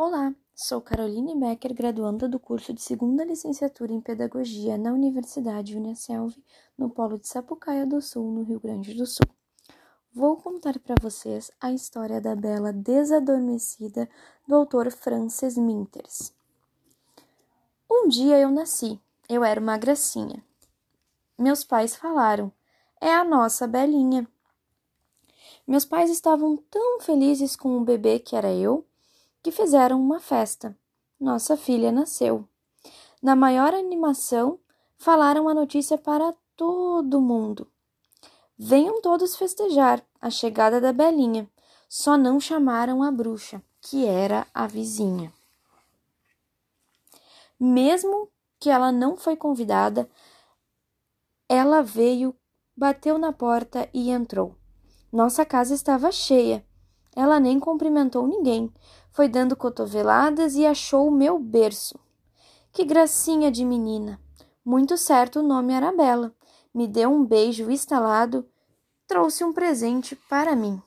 Olá, sou Caroline Becker, graduanda do curso de segunda licenciatura em Pedagogia na Universidade Unicelv, no Polo de Sapucaia do Sul, no Rio Grande do Sul. Vou contar para vocês a história da bela desadormecida do autor Frances Minters. Um dia eu nasci, eu era uma gracinha. Meus pais falaram: é a nossa belinha. Meus pais estavam tão felizes com o bebê que era eu que fizeram uma festa. Nossa filha nasceu. Na maior animação, falaram a notícia para todo mundo. Venham todos festejar a chegada da Belinha. Só não chamaram a bruxa, que era a vizinha. Mesmo que ela não foi convidada, ela veio, bateu na porta e entrou. Nossa casa estava cheia. Ela nem cumprimentou ninguém, foi dando cotoveladas e achou o meu berço. Que gracinha de menina! Muito certo o nome era Bela. Me deu um beijo estalado, trouxe um presente para mim.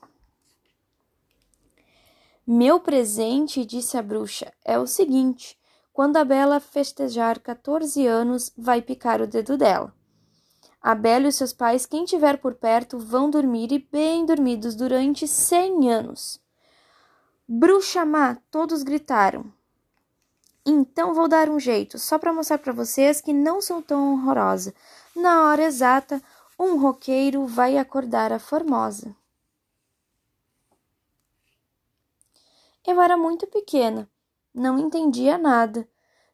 Meu presente, disse a bruxa, é o seguinte: quando a Bela festejar 14 anos, vai picar o dedo dela. A Bela e seus pais, quem tiver por perto, vão dormir e bem dormidos durante cem anos. Bruxa má, todos gritaram. Então vou dar um jeito, só para mostrar para vocês que não sou tão horrorosa. Na hora exata, um roqueiro vai acordar a formosa. Eu era muito pequena, não entendia nada.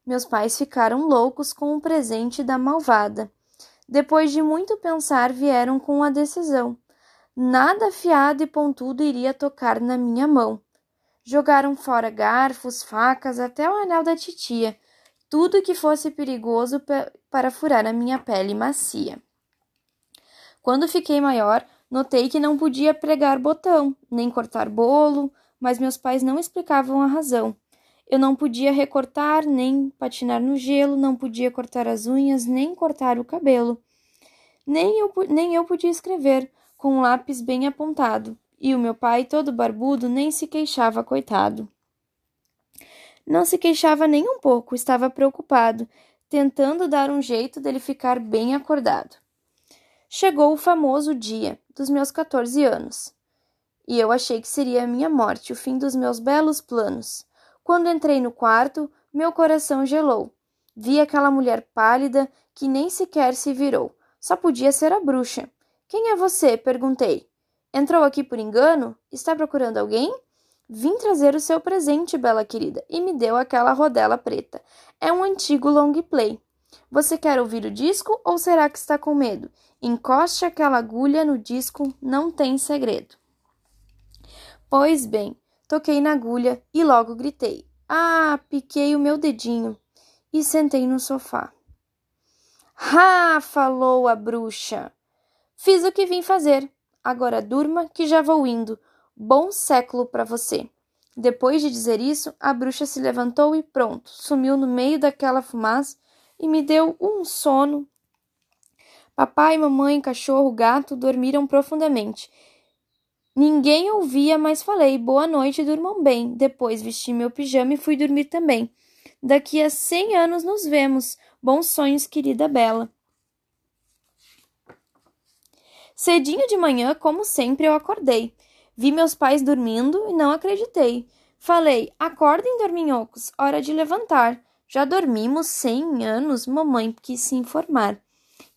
Meus pais ficaram loucos com o presente da malvada. Depois de muito pensar, vieram com a decisão. Nada afiado e pontudo iria tocar na minha mão. Jogaram fora garfos, facas, até o anel da titia, tudo que fosse perigoso para furar a minha pele macia. Quando fiquei maior, notei que não podia pregar botão, nem cortar bolo, mas meus pais não explicavam a razão. Eu não podia recortar, nem patinar no gelo, não podia cortar as unhas, nem cortar o cabelo. Nem eu, nem eu podia escrever, com um lápis bem apontado, e o meu pai, todo barbudo, nem se queixava, coitado. Não se queixava nem um pouco, estava preocupado, tentando dar um jeito dele ficar bem acordado. Chegou o famoso dia dos meus 14 anos, e eu achei que seria a minha morte, o fim dos meus belos planos. Quando entrei no quarto, meu coração gelou. Vi aquela mulher pálida que nem sequer se virou. Só podia ser a bruxa. Quem é você? perguntei. Entrou aqui por engano? Está procurando alguém? Vim trazer o seu presente, bela querida, e me deu aquela rodela preta. É um antigo long play. Você quer ouvir o disco ou será que está com medo? Encoste aquela agulha no disco, não tem segredo. Pois bem, Toquei na agulha e logo gritei: Ah, piquei o meu dedinho e sentei no sofá. Ah, falou a bruxa. Fiz o que vim fazer. Agora durma que já vou indo. Bom século para você. Depois de dizer isso, a bruxa se levantou e pronto, sumiu no meio daquela fumaça e me deu um sono. Papai, mamãe, cachorro, gato dormiram profundamente Ninguém ouvia, mas falei boa noite durmam bem. Depois vesti meu pijama e fui dormir também. Daqui a cem anos nos vemos. Bons sonhos, querida Bela. Cedinho de manhã, como sempre, eu acordei. Vi meus pais dormindo e não acreditei. Falei: acordem, dorminhocos, hora de levantar. Já dormimos cem anos, mamãe quis se informar.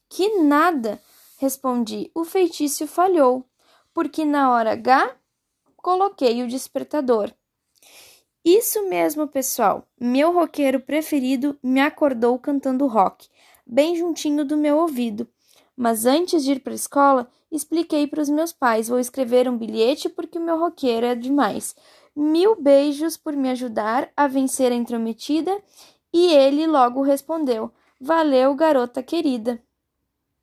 Que nada, respondi. O feitiço falhou porque na hora H coloquei o despertador. Isso mesmo, pessoal. Meu roqueiro preferido me acordou cantando rock, bem juntinho do meu ouvido. Mas antes de ir para a escola, expliquei para os meus pais: vou escrever um bilhete porque o meu roqueiro é demais. Mil beijos por me ajudar a vencer a intrometida. E ele logo respondeu: Valeu, garota querida.